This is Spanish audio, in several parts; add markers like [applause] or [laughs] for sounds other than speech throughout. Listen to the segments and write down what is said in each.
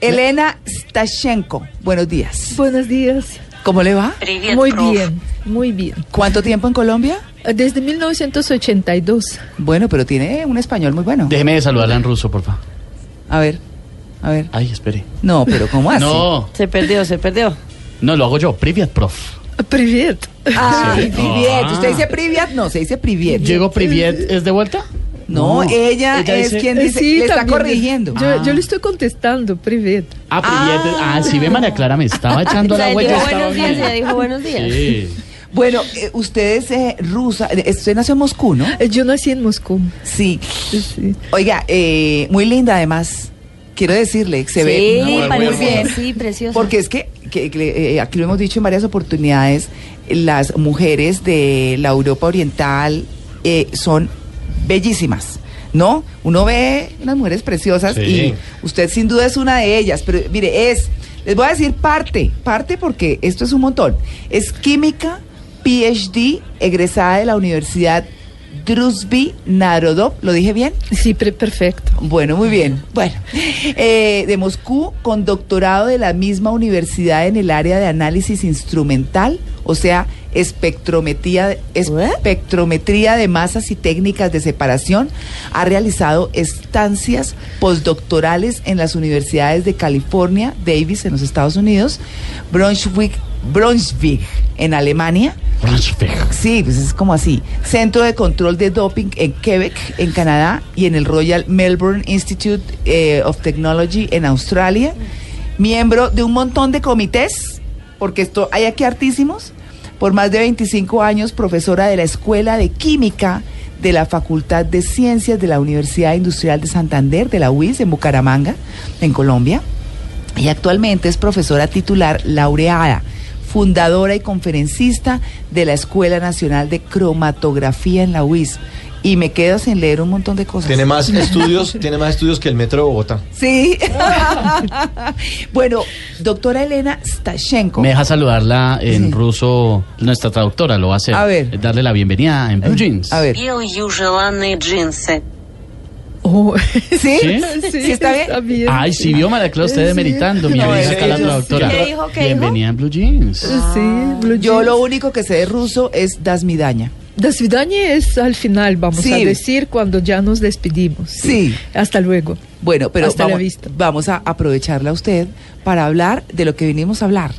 Elena Stashenko, buenos días. Buenos días. ¿Cómo le va? Muy bien, muy bien. ¿Cuánto tiempo en Colombia? Desde 1982. Bueno, pero tiene un español muy bueno. Déjeme saludarla en ruso, por favor. A ver, a ver. Ay, espere. No, pero ¿cómo así? No, Se perdió, se perdió. no, lo hago yo. Privet, prof. Привет. Ay, Sí. Privet. Ah. ¿Usted dice Privet? No, se dice Privet. ¿Llego Privet es de vuelta? No, ella, es quien eh, dice, le está corrigiendo. Yo, yo, ah. le estoy contestando, privet. Ah, privet. Ah, ah sí, ve María Clara, me estaba echando la huella. Buenos días, le dijo buenos días. Sí. Bueno, eh, usted es eh, rusa, eh, usted nació en Moscú, ¿no? Yo nací en Moscú. Sí. Oiga, eh, muy linda además. Quiero decirle, se ve muy, parece, bien. Sí, preciosa. Porque es que, que aquí lo hemos dicho en varias oportunidades, las mujeres de la Europa Oriental son bellísimas, ¿no? Uno ve unas mujeres preciosas Sí. y usted sin duda es una de ellas, pero mire, es, les voy a decir parte, parte porque esto es un montón. Es química, PhD, egresada de la Universidad Druzhby Narodov, ¿lo dije bien? Sí, perfecto. Bueno, muy bien. Bueno, eh, de Moscú con doctorado de la misma universidad en el área de análisis instrumental, o sea, espectrometría, espectrometría de masas y técnicas de separación. Ha realizado estancias postdoctorales en las universidades de California, Davis en los Estados Unidos, Brunswick, Brunswick en Alemania. Brunswick. Sí, pues es como así. Centro de Control de Doping en Quebec, en Canadá, y en el Royal Melbourne Institute eh, of Technology en Australia. Miembro de un montón de comités, porque esto hay aquí hartísimos. Por más de 25 años, profesora de la Escuela de Química de la Facultad de Ciencias de la Universidad Industrial de Santander, de la UIS, en Bucaramanga, en Colombia. Y actualmente es profesora titular laureada, fundadora y conferencista de la Escuela Nacional de Cromatografía en la UIS y me quedo sin leer un montón de cosas. Tiene más [laughs] estudios, tiene más estudios que el Metro de Bogotá. Sí. [laughs] bueno, doctora Elena Stashenko. Me deja saludarla en ruso, nuestra traductora lo va a hacer. A ver. Eh, darle la bienvenida en blue jeans. A ver. jeans. Oh, [laughs] ¿Sí? ¿Sí? Está, bien? Ay, sí vio María usted demeritando. Mira, no, dice acá la traductora. Bienvenida dijo? en Blue Jeans. Sí, Blue Jeans. Yo lo único que sé de ruso es Dasmidaña. Dasvidanie es al final, vamos a decir, cuando ya nos despedimos. Sí. Hasta luego. Bueno, pero Hasta vamos, la vista. vamos a aprovecharla a usted para hablar de lo que venimos a hablar,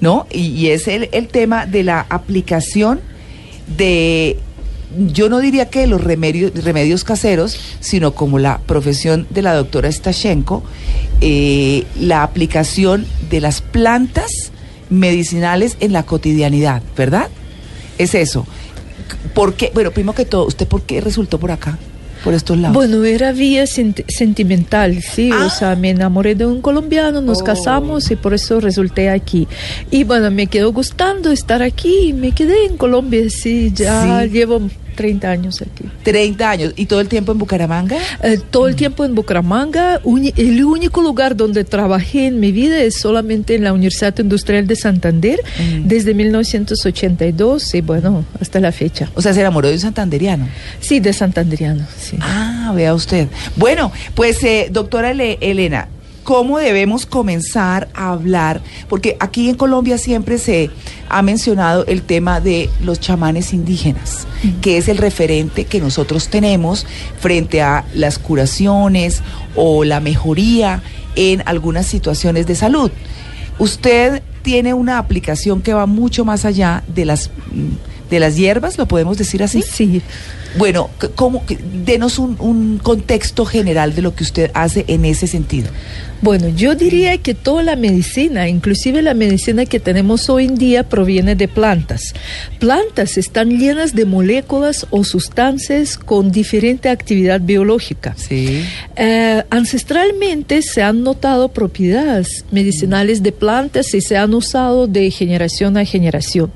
¿no? Y, es el tema de la aplicación de yo no diría que los remedios, remedios caseros, sino como la profesión de la doctora Stashenko, eh, la aplicación de las plantas medicinales en la cotidianidad, ¿verdad? Es eso. ¿Por qué? Bueno, primero que todo, ¿usted por qué resultó por acá? Por estos lados. Bueno, era vía sent- sentimental, sí, Ah. o sea, me enamoré de un colombiano, nos Oh. casamos y por eso resulté aquí. Y bueno, me quedó gustando estar aquí y me quedé en Colombia, sí, ya Sí. llevo 30 años aquí. 30 años. ¿Y todo el tiempo en Bucaramanga? Eh, todo el tiempo en Bucaramanga, uni- el único lugar donde trabajé en mi vida es solamente en la Universidad Industrial de Santander, Mm. desde 1982 y bueno, hasta la fecha. O sea, se enamoró de un santanderiano. Sí, de santanderiano, sí. Ah, vea usted. Bueno, pues, eh, doctora Ele- Elena, ¿cómo debemos comenzar a hablar? Porque aquí en Colombia siempre se ha mencionado el tema de los chamanes indígenas, que es el referente que nosotros tenemos frente a las curaciones o la mejoría en algunas situaciones de salud. Usted tiene una aplicación que va mucho más allá de las, de las hierbas, ¿lo podemos decir así? Sí. Bueno, ¿cómo, denos un, un contexto general de lo que usted hace en ese sentido. Bueno, yo diría que toda la medicina, inclusive la medicina que tenemos hoy en día, proviene de plantas. Plantas están llenas de moléculas o sustancias con diferente actividad biológica. Sí. Eh, ancestralmente se han notado propiedades medicinales de plantas y se han usado de generación a generación.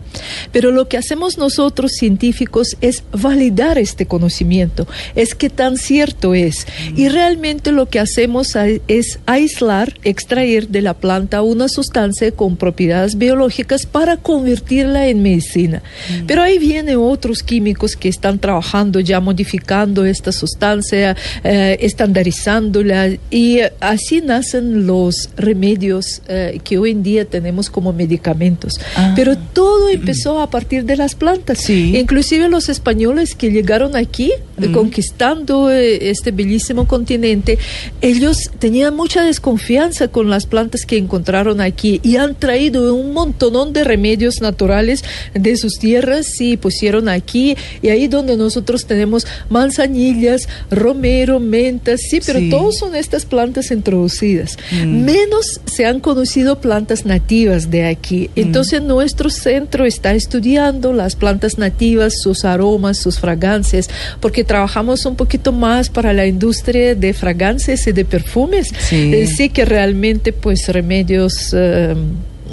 Pero lo que hacemos nosotros científicos es validar este conocimiento, es que tan cierto es. Y realmente lo que hacemos es aislar, extraer de la planta una sustancia con propiedades biológicas para convertirla en medicina. Pero ahí vienen otros químicos que están trabajando ya modificando esta sustancia, eh, estandarizándola y así nacen los remedios eh, que hoy en día tenemos como medicamentos. Ah. Pero todo empezó a partir de las plantas. Sí. Inclusive los españoles que llegaron aquí, eh, conquistando eh, este bellísimo continente, ellos tenían mucha desconfianza con las plantas que encontraron aquí y han traído un montonón de remedios naturales de sus tierras y pusieron aquí y ahí donde nosotros tenemos manzanillas, romero, mentas, sí, pero Sí. todos son estas plantas introducidas. Menos se han conocido plantas nativas de aquí. Entonces nuestro centro está estudiando las plantas nativas, sus aromas, sus fragancias, porque trabajamos un poquito más para la industria de fragancias y de perfumes. Sí. Eh, sí que realmente pues remedios... eh,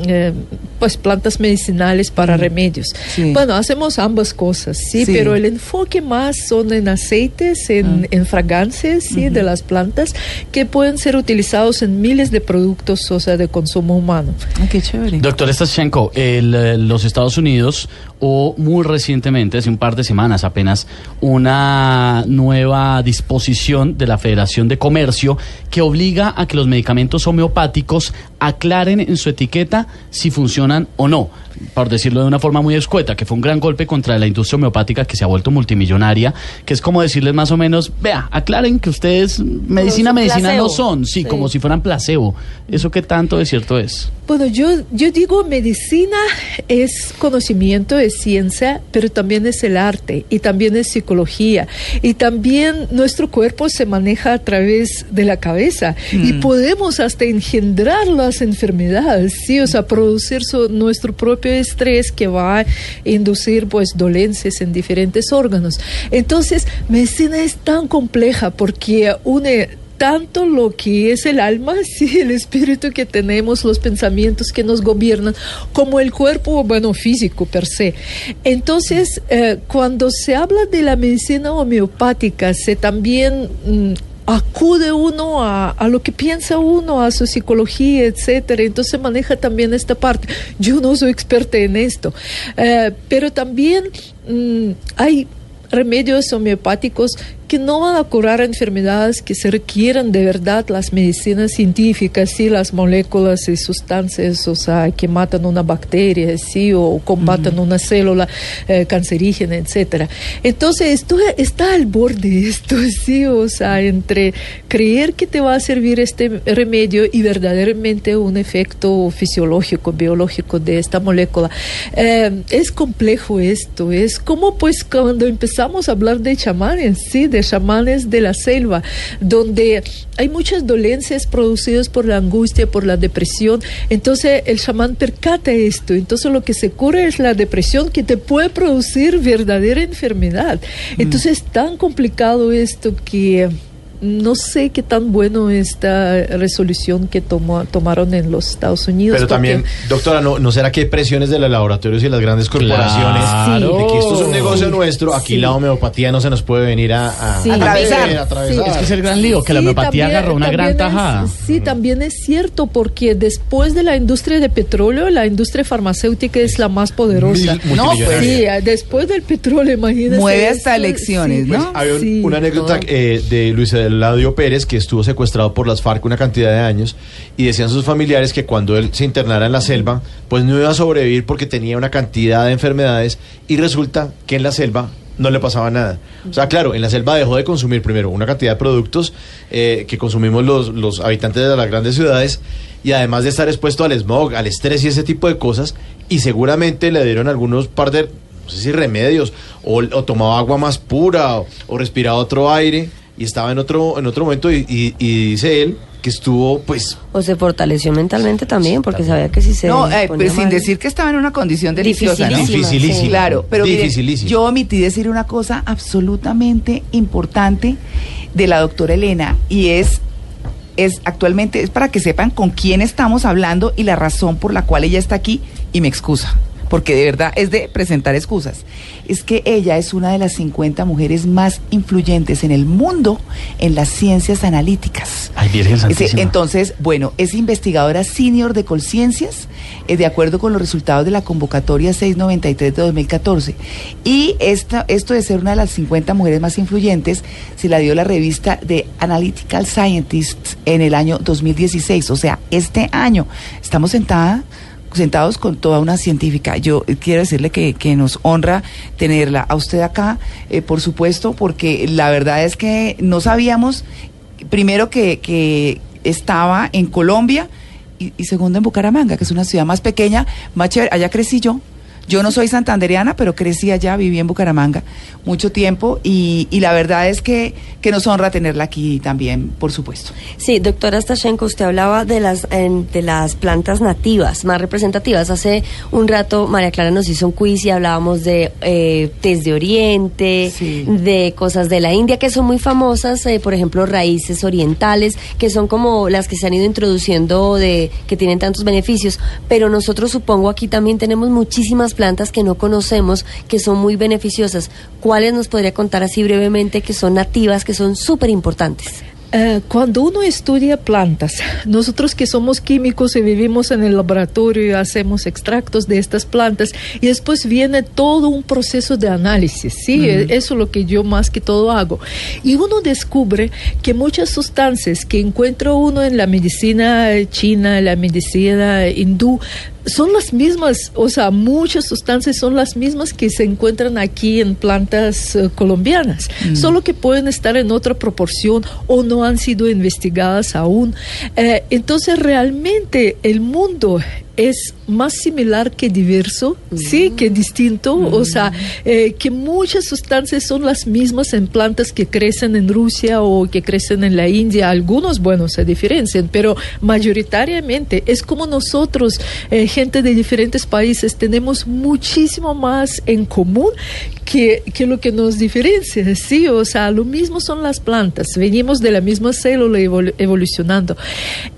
eh, pues plantas medicinales para remedios. Sí. Bueno, hacemos ambas cosas, sí, Sí. pero el enfoque más son en aceites, en, en fragancias, sí, de las plantas que pueden ser utilizados en miles de productos, o sea, de consumo humano. Ah, qué chévere. Doctor Stashenko, el, eh, los Estados Unidos o muy recientemente, hace un par de semanas apenas, una nueva disposición de la Federación de Comercio que obliga a que los medicamentos homeopáticos aclaren en su etiqueta si funcionan o no. Por decirlo de una forma muy escueta, que fue un gran golpe contra la industria homeopática que se ha vuelto multimillonaria, que es como decirles más o menos, vea, aclaren que ustedes medicina, medicina no son, sí, Sí. como si fueran placebo. ¿Eso qué tanto de cierto es? Bueno, yo, yo digo medicina es conocimiento, es ciencia, pero también es el arte y también es psicología. Y también nuestro cuerpo se maneja a través de la cabeza. Y podemos hasta engendrar las enfermedades, sí, o sea, producir su- nuestro propio estrés que va a inducir pues dolencias en diferentes órganos. Entonces, medicina es tan compleja porque une tanto lo que es el alma, [laughs] sí, el espíritu que tenemos, los pensamientos que nos gobiernan, como el cuerpo, bueno, físico per se. Entonces, eh, cuando se habla de la medicina homeopática, se también mm, acude uno a, a lo que piensa uno, a su psicología, etcétera. Entonces maneja también esta parte. Yo no soy experta en esto, eh, pero también mm, hay remedios homeopáticos que no van a curar enfermedades que se requieran de verdad las medicinas científicas, sí, las moléculas y sustancias, o sea, que matan una bacteria, sí, o combatan una célula eh, cancerígena, etcétera. Entonces, esto está al borde esto, [laughs] sí, o sea, entre creer que te va a servir este remedio y verdaderamente un efecto fisiológico, biológico de esta molécula. Eh, es complejo esto, es como pues cuando empezamos a hablar de chamanes, sí, de chamanes de la selva, donde hay muchas dolencias producidas por la angustia, por la depresión. Entonces el chamán percata esto. Entonces lo que se cura es la depresión que te puede producir verdadera enfermedad. Entonces es tan complicado esto que no sé qué tan bueno esta resolución que tomó, tomaron en los Estados Unidos. Pero también, doctora, ¿no, ¿no será que hay presiones de los laboratorios y las grandes corporaciones Claro. de que esto es un negocio nuestro? Aquí la homeopatía no se nos puede venir a, a- Sí. a Atravesar. atravesar. Es que es el gran lío, que la Sí, homeopatía también- agarró una gran tajada. sí, también es cierto, porque después de la industria de petróleo, la industria farmacéutica es la más poderosa. Mil- No, pues. Sí, después del petróleo, imagínese. Mueve hasta elecciones, sí, ¿no? Había un- Sí, una anécdota no. eh, de Luis Eladio Pérez que estuvo secuestrado por las FARC una cantidad de años y decían sus familiares que cuando él se internara en la selva pues no iba a sobrevivir porque tenía una cantidad de enfermedades y resulta que en la selva no le pasaba nada. O sea, claro, en la selva dejó de consumir primero una cantidad de productos eh, que consumimos los, los habitantes de las grandes ciudades y además de estar expuesto al smog, al estrés y ese tipo de cosas y seguramente le dieron algunos par de, no sé si remedios o, tomaba agua más pura o, o respiraba otro aire y estaba en otro, en otro momento y, y- y dice él que estuvo pues O se fortaleció mentalmente también, porque sabía que si se. No, eh, pues sin mal- decir que estaba en una condición deliciosa, ¿no? Dificilísima, Dificilísimo. sí. Claro, pero yo omití decir una cosa absolutamente importante de la doctora Elena y es es actualmente es para que sepan con quién estamos hablando y la razón por la cual ella está aquí y me excusa. Porque de verdad es de presentar excusas, es que ella es una de las 50 mujeres más influyentes en el mundo en las ciencias analíticas. Ay, Virgen Santísima. entonces, bueno, es investigadora senior de Colciencias, eh, de acuerdo con los resultados de la convocatoria 693 de 2014. Y esta, esto de ser una de las 50 mujeres más influyentes se la dio la revista de Analytical Scientists en el año 2016, o sea, este año. Estamos sentada sentados con toda una científica. Yo quiero decirle que, que nos honra tenerla a usted acá, eh, por supuesto, porque la verdad es que no sabíamos, primero que, que estaba en Colombia y, y segundo en Bucaramanga, que es una ciudad más pequeña, más chévere. Allá crecí yo. Yo no soy santandereana, pero crecí allá, viví en Bucaramanga mucho tiempo y, y la verdad es que, que nos honra tenerla aquí también, por supuesto. Sí, doctora Stashenko, usted hablaba de las, en- de las plantas nativas más representativas. Hace un rato María Clara nos hizo un quiz y hablábamos de eh, de Oriente, Sí. de cosas de la India que son muy famosas, eh, por ejemplo, raíces orientales, que son como las que se han ido introduciendo, de que tienen tantos beneficios. Pero nosotros supongo aquí también tenemos muchísimas plantas que no conocemos, que son muy beneficiosas. ¿Cuáles nos podría contar así brevemente que son nativas, que son súper importantes? Eh, cuando uno estudia plantas, nosotros que somos químicos y vivimos en el laboratorio y hacemos extractos de estas plantas y después viene todo un proceso de análisis, ¿sí? Eh, Eso es lo que yo más que todo hago. Y uno descubre que muchas sustancias que encuentra uno en la medicina eh, china, en la medicina hindú, son las mismas, o sea, muchas sustancias son las mismas que se encuentran aquí en plantas eh, colombianas, solo que pueden estar en otra proporción o no han sido investigadas aún. Eh, entonces, realmente el mundo es más similar que diverso, sí, que distinto, o sea, eh, que muchas sustancias son las mismas en plantas que crecen en Rusia o que crecen en la India. Algunos, bueno, se diferencian, pero mayoritariamente es como nosotros, eh, gente de diferentes países, tenemos muchísimo más en común que, que lo que nos diferencia, sí, o sea, lo mismo son las plantas, venimos de la misma célula evolu- evolucionando.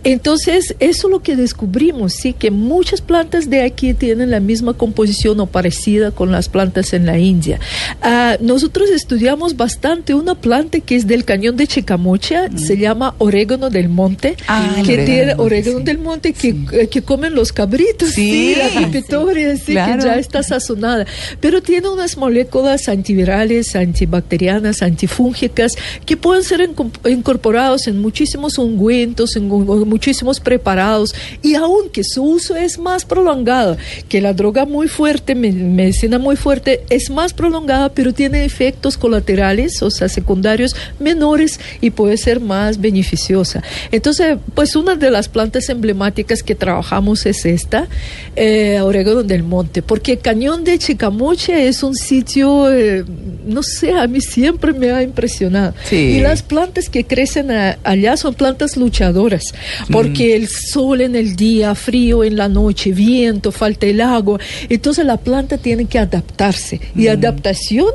Entonces, eso es lo que descubrimos, sí, que muchas plantas de aquí tienen la misma composición o parecida con las plantas en la India. Ah, nosotros estudiamos bastante una planta que es del cañón de Chicamocha, se llama orégano del monte, Ah, que orégano tiene del monte, orégano sí. del monte que, eh, que comen los cabritos, Sí, sí, la pepitoria, sí, claro. que ya está sazonada, pero tiene unas moléculas antivirales, antibacterianas, antifúngicas que pueden ser incorporados en muchísimos ungüentos, en, gu- muchísimos preparados y aunque su uso es más prolongado que la droga muy fuerte, me- medicina muy fuerte, es más prolongada pero tiene efectos colaterales, o sea, secundarios menores y puede ser más beneficiosa. Entonces, pues una de las plantas emblemáticas que trabajamos es esta, eh, orégano del monte, porque Cañón de Chicamocha es un sitio, eh, no sé, a mí siempre me ha impresionado. Sí. Y las plantas que crecen a- allá son plantas luchadoras, porque el sol en el día, frío en la noche, viento, falta el agua, entonces la planta tiene que adaptarse. Y adaptación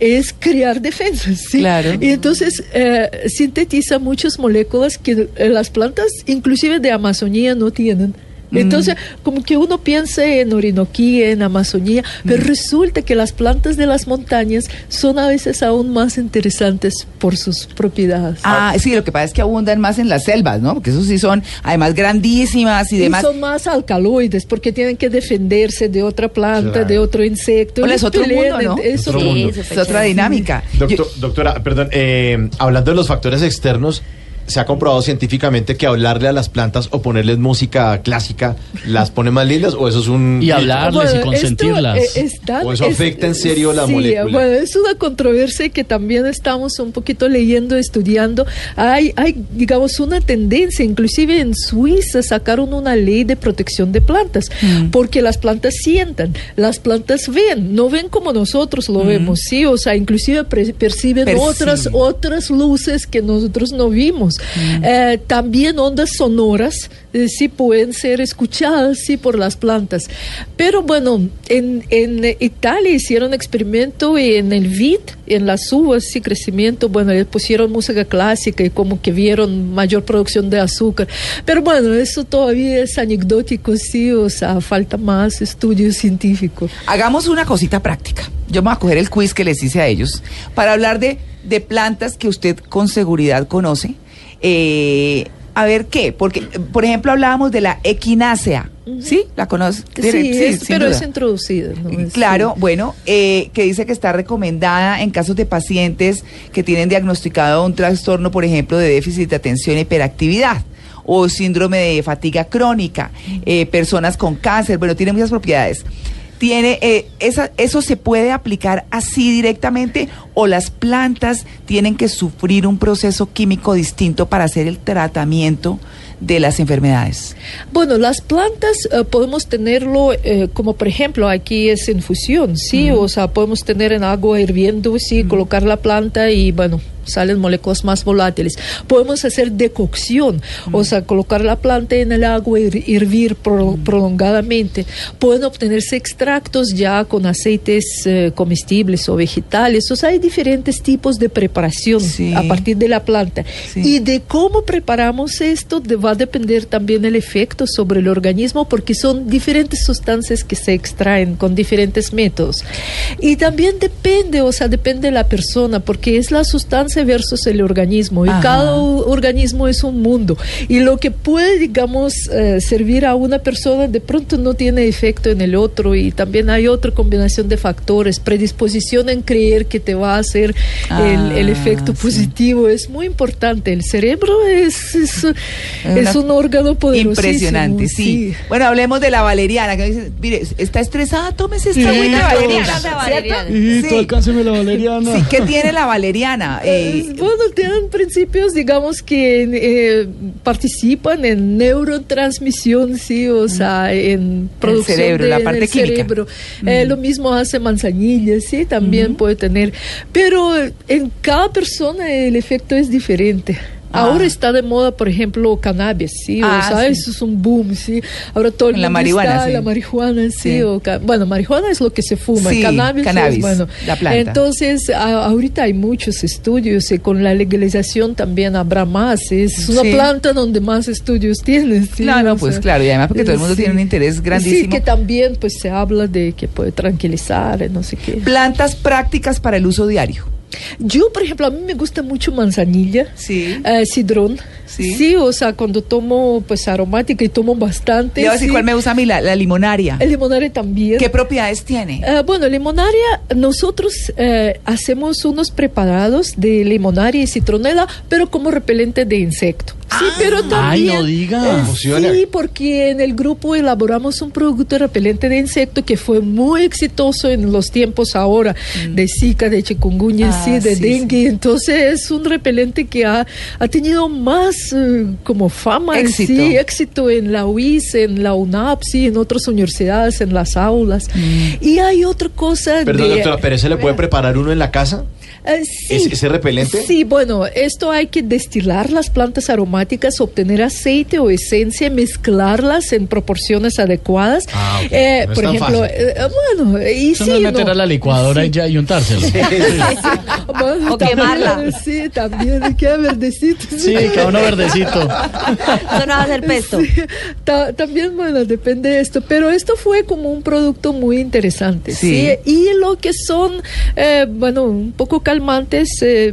es crear defensas, ¿sí? Claro. Y entonces eh, sintetiza muchas moléculas que eh, las plantas, inclusive de Amazonía, no tienen. Entonces, como que uno piensa en Orinoquía, en Amazonía, pero resulta que las plantas de las montañas son a veces aún más interesantes por sus propiedades. Ah, sí, lo que pasa es que abundan más en las selvas, ¿no? Porque esos sí son además grandísimas y Y demás. son más alcaloides porque tienen que defenderse de otra planta, Claro. de otro insecto. Hola, es otro pelean, mundo, ¿no? Es Otro otro mundo. Sí, Es otra dinámica. Doctor- doctora, perdón, eh, hablando de los factores externos, se ha comprobado científicamente que hablarle a las plantas o ponerles música clásica las pone más lindas o eso es un Y hablarles y esto, consentirlas. eh, está- ¿O eso afecta en serio la sí, molécula? Bueno, es una controversia que también estamos un poquito leyendo, estudiando. Hay, hay, digamos, una tendencia, inclusive en Suiza sacaron una ley de protección de plantas, Mm. porque las plantas sientan, las plantas ven, no ven como nosotros lo vemos, sí, o sea, inclusive Perciben. otras otras luces que nosotros no vimos. Eh, también ondas sonoras eh, sí pueden ser escuchadas sí por las plantas. Pero bueno, en, en Italia hicieron experimento en el vid, en las uvas, sí, crecimiento, bueno, le pusieron música clásica y como que vieron mayor producción de azúcar. Pero bueno, eso todavía es anecdótico, sí, o sea, falta más estudio científico. Hagamos una cosita práctica. Yo me voy a coger el quiz que les hice a ellos para hablar de, de plantas que usted con seguridad conoce. Eh, a ver qué, porque, por ejemplo, hablábamos de la equinácea. ¿Sí? ¿La conoce? Sí, es- pero duda. es. Es- Claro, bueno, eh, que dice que está recomendada en casos de pacientes que tienen diagnosticado un trastorno, por ejemplo, de déficit de atención e hiperactividad o síndrome de fatiga crónica, eh, personas con cáncer, bueno, tiene muchas propiedades. Tiene, eh, esa, ¿Eso se puede aplicar así directamente o las plantas tienen que sufrir un proceso químico distinto para hacer el tratamiento de las enfermedades? Bueno, las plantas eh, podemos tenerlo eh, como por ejemplo aquí es infusión, sí, o sea, podemos tener en agua hirviendo, sí, colocar la planta y bueno, salen moléculas más volátiles. Podemos hacer decocción, o sea, colocar la planta en el agua y hir- hervir pro- prolongadamente. Pueden obtenerse extractos ya con aceites eh, comestibles o vegetales, o sea, hay diferentes tipos de preparación Sí. a partir de la planta. Sí. Y de cómo preparamos esto de- va a depender también el efecto sobre el organismo porque son diferentes sustancias que se extraen con diferentes métodos. Y también depende, o sea, depende de la persona porque es la sustancia versus el organismo y Ajá. cada organismo es un mundo. Y lo que puede, digamos, eh, servir a una persona de pronto no tiene efecto en el otro y también hay otra combinación de factores, predisposición en creer que te va a hacer el, el Ah, efecto sí. positivo es muy importante. El cerebro es, es, un órgano poderosísimo. Impresionante, sí. Bueno, hablemos de la valeriana, que dice, mire, está estresada, tómese esta Hijitos. valeriana, Esta ¿cierto? valeriana. Hijito, Sí. alcánceme la valeriana. Sí, ¿qué tiene la valeriana? [laughs] Eh, Eh, bueno, tienen principios, digamos, que eh, participan en neurotransmisión, sí, o sea, en producción cerebro, de- la parte química. cerebro. Eh, lo mismo hace manzanilla, sí, también puede tener. Pero eh, en cada persona el efecto es diferente. Ah. Ahora está de moda, por ejemplo, cannabis, sí, Ah, o sea, sí. eso es un boom, sí. Ahora todo el la mundo marihuana, está sí. la marihuana, sí, Sí. o bueno, marihuana es lo que se fuma, Sí, cannabis, cannabis, es bueno. la planta. Entonces, a- ahorita hay muchos estudios y con la legalización también habrá más. Es una Sí. planta donde más estudios tienes. sí, Claro, o pues sea, claro, y además porque todo el mundo sí. tiene un interés grandísimo. Sí, que también pues se habla de que puede tranquilizar, eh, no sé qué. Plantas prácticas para el uso diario. Yo, por ejemplo, a mí me gusta mucho manzanilla. Sí. eh, sidrón. Sí. o sea, cuando tomo pues aromática y tomo bastante. Decir sí. cuál me gusta a mí, la, la limonaria. El limonario también. ¿Qué propiedades tiene? Eh, bueno, limonaria, nosotros eh, hacemos unos preparados de limonaria y citronela, pero como repelente de insecto. Sí, pero Ay, también. no diga. eh, sí, porque en el grupo elaboramos un producto repelente de insecto que fue muy exitoso en los tiempos ahora de Zika, de chikungunya, Ah, sí, de sí, dengue. Entonces es un repelente que ha, ha tenido más eh, como fama, Éxito. sí, éxito en la UIS, en la UNAP, sí, en otras universidades, en las aulas. Y hay otra cosa Perdón, de... doctora, ¿pero se le puede preparar uno en la casa? Eh, sí. ¿Ese- ese repelente? Sí, bueno, esto hay que destilar las plantas aromáticas, obtener aceite o esencia, mezclarlas en proporciones adecuadas. Ah, ok. Eh, No es por ejemplo, eh, bueno, y Eso sí, no es meter no. a la licuadora Sí. y ya y untárselo. [laughs] Bueno, O quemarla. Sí, también, queda verdecito. Sí, cada uno verdecito. Eso no va a ser pesto. Sí, ta- también, bueno, depende de esto, pero esto fue como un producto muy interesante, ¿sí? Sí. Y lo que son, eh, bueno, un poco calmantes, eh,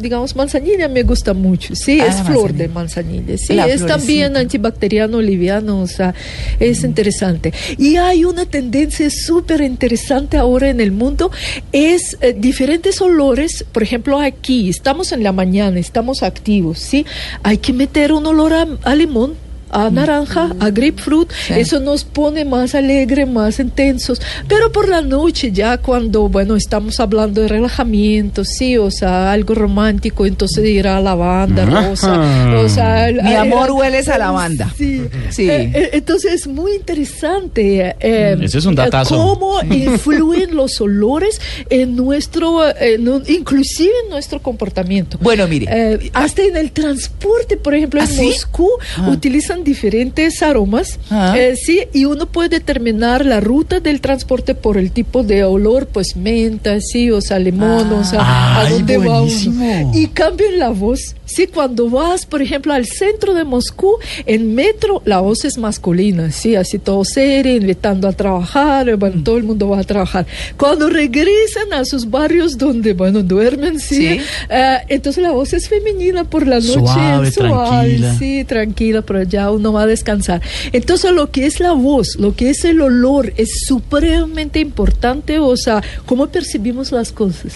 digamos, manzanilla me gusta mucho, ¿sí? Ah, es flor de manzanilla. ¿sí? La es también antibacteriano, liviano, o sea, es interesante. Y hay una tendencia súper interesante ahora en el mundo, es eh, diferentes olores, por ejemplo, aquí, estamos en la mañana, estamos activos, ¿sí? Hay que meter un olor a, a limón. A naranja, a grapefruit, Sí. eso nos pone más alegre, más intensos, pero por la noche ya cuando, bueno, estamos hablando de relajamiento, sí, o sea, algo romántico, entonces irá lavanda, rosa, o sea... Mi amor el- hueles a lavanda. Sí. Sí. Eh, eh, entonces es muy interesante eh, Ese es un eh, datazo. cómo [laughs] influyen los olores en nuestro, eh, en un- inclusive en nuestro comportamiento. Bueno, mire. Eh, hasta en el transporte, por ejemplo, ¿Ah, en sí? Moscú Ah. utilizan diferentes aromas, Ah. eh, sí, y uno puede determinar la ruta del transporte por el tipo de olor, pues menta, sí, o sea, limón, o sea, a Ay, dónde va buenísimo. uno. Y cambia en la voz. Sí, cuando vas, por ejemplo, al centro de Moscú, en metro, la voz es masculina, sí, así todo serio, invitando a trabajar, eh, Mm. bueno, todo el mundo va a trabajar. Cuando regresan a sus barrios donde, bueno, duermen, sí, Sí. eh, entonces la voz es femenina por la noche, Suave, suave, tranquila. sí, tranquila, pero uno va a descansar. Entonces lo que es la voz, lo que es el olor, es supremamente importante, o sea, cómo percibimos las cosas.